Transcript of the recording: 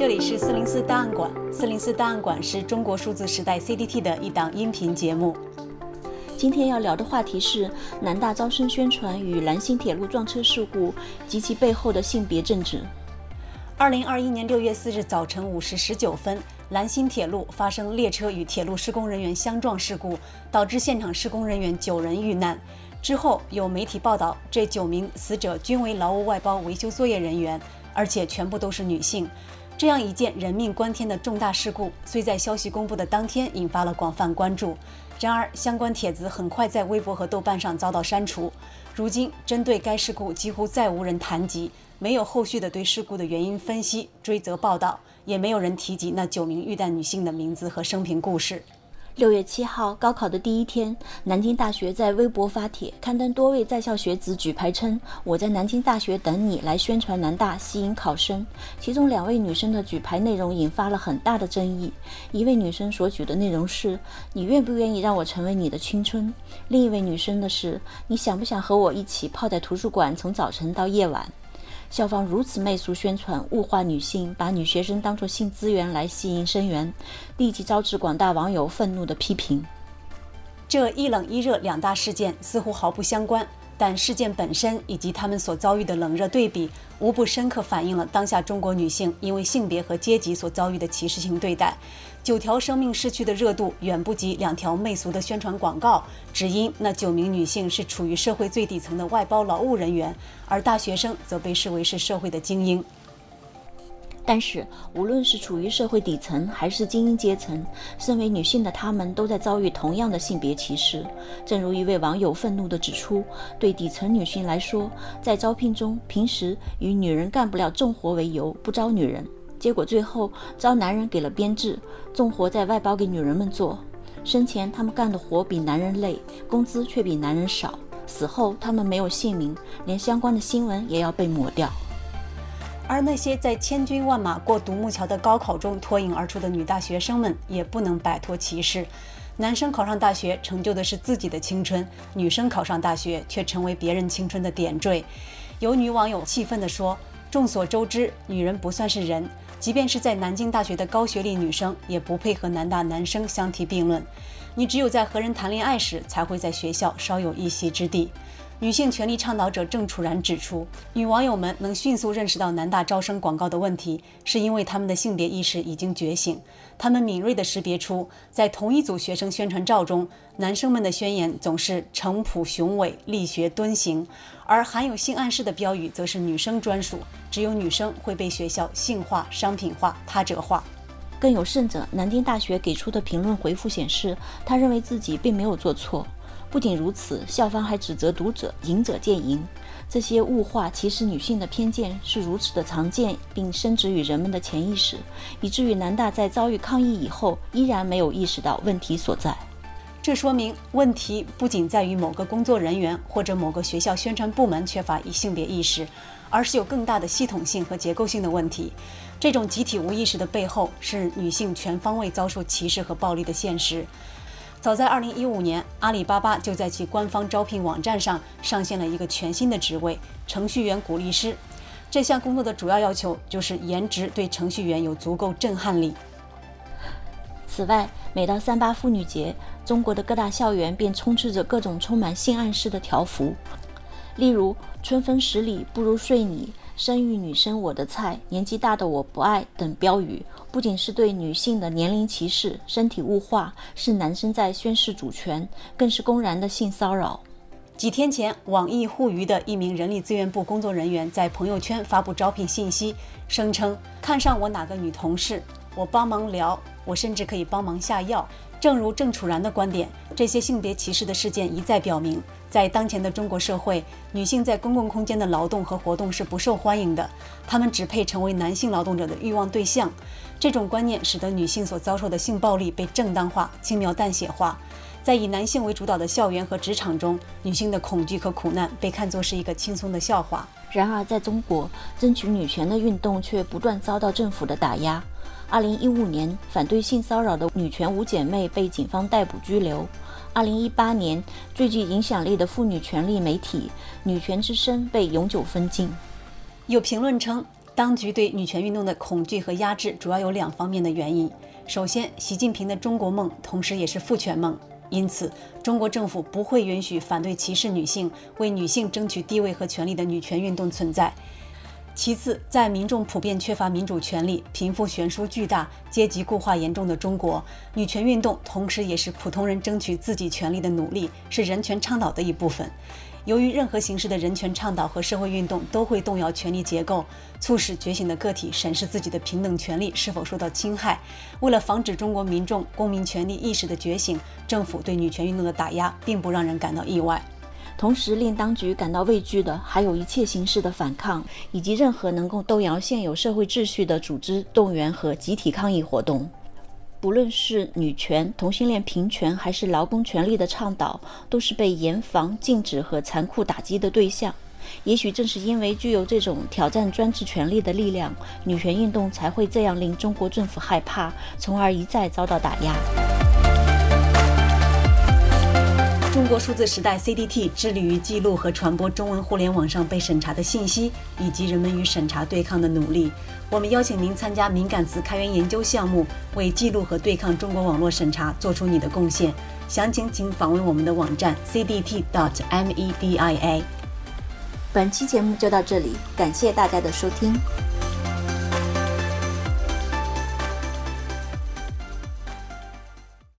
这里是四零四档案馆。四零四档案馆是中国数字时代 CDT 的一档音频节目。今天要聊的话题是南大招生宣传与兰新铁路撞车事故及其背后的性别政治。二零二一年六月四日早晨五时十九分，兰新铁路发生列车与铁路施工人员相撞事故，导致现场施工人员九人遇难。之后有媒体报道，这九名死者均为劳务外包维修作业人员，而且全部都是女性。这样一件人命关天的重大事故，虽在消息公布的当天引发了广泛关注，然而相关帖子很快在微博和豆瓣上遭到删除。如今，针对该事故几乎再无人谈及，没有后续的对事故的原因分析、追责报道，也没有人提及那九名遇难女性的名字和生平故事。六月七号，高考的第一天，南京大学在微博发帖，刊登多位在校学子举牌称：“我在南京大学等你，来宣传南大，吸引考生。”其中两位女生的举牌内容引发了很大的争议。一位女生所举的内容是：“你愿不愿意让我成为你的青春？”另一位女生的是：“你想不想和我一起泡在图书馆，从早晨到夜晚？”校方如此媚俗宣传，物化女性，把女学生当作性资源来吸引生源，立即招致广大网友愤怒的批评。这一冷一热两大事件似乎毫不相关。但事件本身以及他们所遭遇的冷热对比，无不深刻反映了当下中国女性因为性别和阶级所遭遇的歧视性对待。九条生命逝去的热度远不及两条媚俗的宣传广告，只因那九名女性是处于社会最底层的外包劳务人员，而大学生则被视为是社会的精英。但是，无论是处于社会底层还是精英阶层，身为女性的她们都在遭遇同样的性别歧视。正如一位网友愤怒地指出：“对底层女性来说，在招聘中，平时以女人干不了重活为由不招女人，结果最后招男人给了编制，重活再外包给女人们做。生前他们干的活比男人累，工资却比男人少；死后他们没有姓名，连相关的新闻也要被抹掉。”而那些在千军万马过独木桥的高考中脱颖而出的女大学生们，也不能摆脱歧视。男生考上大学成就的是自己的青春，女生考上大学却成为别人青春的点缀。有女网友气愤地说：“众所周知，女人不算是人，即便是在南京大学的高学历女生，也不配和南大男生相提并论。你只有在和人谈恋爱时，才会在学校稍有一席之地。”女性权利倡导者郑楚然指出，女网友们能迅速认识到南大招生广告的问题，是因为她们的性别意识已经觉醒。她们敏锐地识别出，在同一组学生宣传照中，男生们的宣言总是诚朴雄伟、力学敦行，而含有性暗示的标语则是女生专属。只有女生会被学校性化、商品化、他者化。更有甚者，南京大学给出的评论回复显示，他认为自己并没有做错。不仅如此，校方还指责读者“仁者见仁”，这些物化、歧视女性的偏见是如此的常见，并深植于人们的潜意识，以至于南大在遭遇抗议以后，依然没有意识到问题所在。这说明问题不仅在于某个工作人员或者某个学校宣传部门缺乏性别意识，而是有更大的系统性和结构性的问题。这种集体无意识的背后，是女性全方位遭受歧视和暴力的现实。早在2015年，阿里巴巴就在其官方招聘网站上上线了一个全新的职位——程序员鼓励师。这项工作的主要要求就是颜值对程序员有足够震撼力。此外，每到三八妇女节，中国的各大校园便充斥着各种充满性暗示的条幅，例如“春风十里不如睡你”。生育女生我的菜，年纪大的我不爱等标语，不仅是对女性的年龄歧视、身体物化，是男生在宣示主权，更是公然的性骚扰。几天前，网易互娱的一名人力资源部工作人员在朋友圈发布招聘信息，声称看上我哪个女同事，我帮忙聊，我甚至可以帮忙下药。正如郑楚然的观点，这些性别歧视的事件一再表明，在当前的中国社会，女性在公共空间的劳动和活动是不受欢迎的，她们只配成为男性劳动者的欲望对象。这种观念使得女性所遭受的性暴力被正当化、轻描淡写化。在以男性为主导的校园和职场中，女性的恐惧和苦难被看作是一个轻松的笑话。然而，在中国，争取女权的运动却不断遭到政府的打压。二零一五年，反对性骚扰的女权五姐妹被警方逮捕拘留。二零一八年，最具影响力的妇女权利媒体《女权之声》被永久封禁。有评论称，当局对女权运动的恐惧和压制主要有两方面的原因。首先，习近平的中国梦同时也是父权梦，因此中国政府不会允许反对歧视女性、为女性争取地位和权利的女权运动存在。其次，在民众普遍缺乏民主权利、贫富悬殊巨大、阶级固化严重的中国，女权运动同时也是普通人争取自己权利的努力，是人权倡导的一部分。由于任何形式的人权倡导和社会运动都会动摇权力结构，促使觉醒的个体审视自己的平等权利是否受到侵害。为了防止中国民众公民权利意识的觉醒，政府对女权运动的打压并不让人感到意外。同时，令当局感到畏惧的还有一切形式的反抗，以及任何能够动摇现有社会秩序的组织动员和集体抗议活动。不论是女权、同性恋平权，还是劳工权利的倡导，都是被严防、禁止和残酷打击的对象。也许正是因为具有这种挑战专制权力的力量，女权运动才会这样令中国政府害怕，从而一再遭到打压。中国数字时代 （CDT） 致力于记录和传播中文互联网上被审查的信息，以及人们与审查对抗的努力。我们邀请您参加敏感词开源研究项目，为记录和对抗中国网络审查做出你的贡献。详情请访问我们的网站 cdt.media。本期节目就到这里，感谢大家的收听。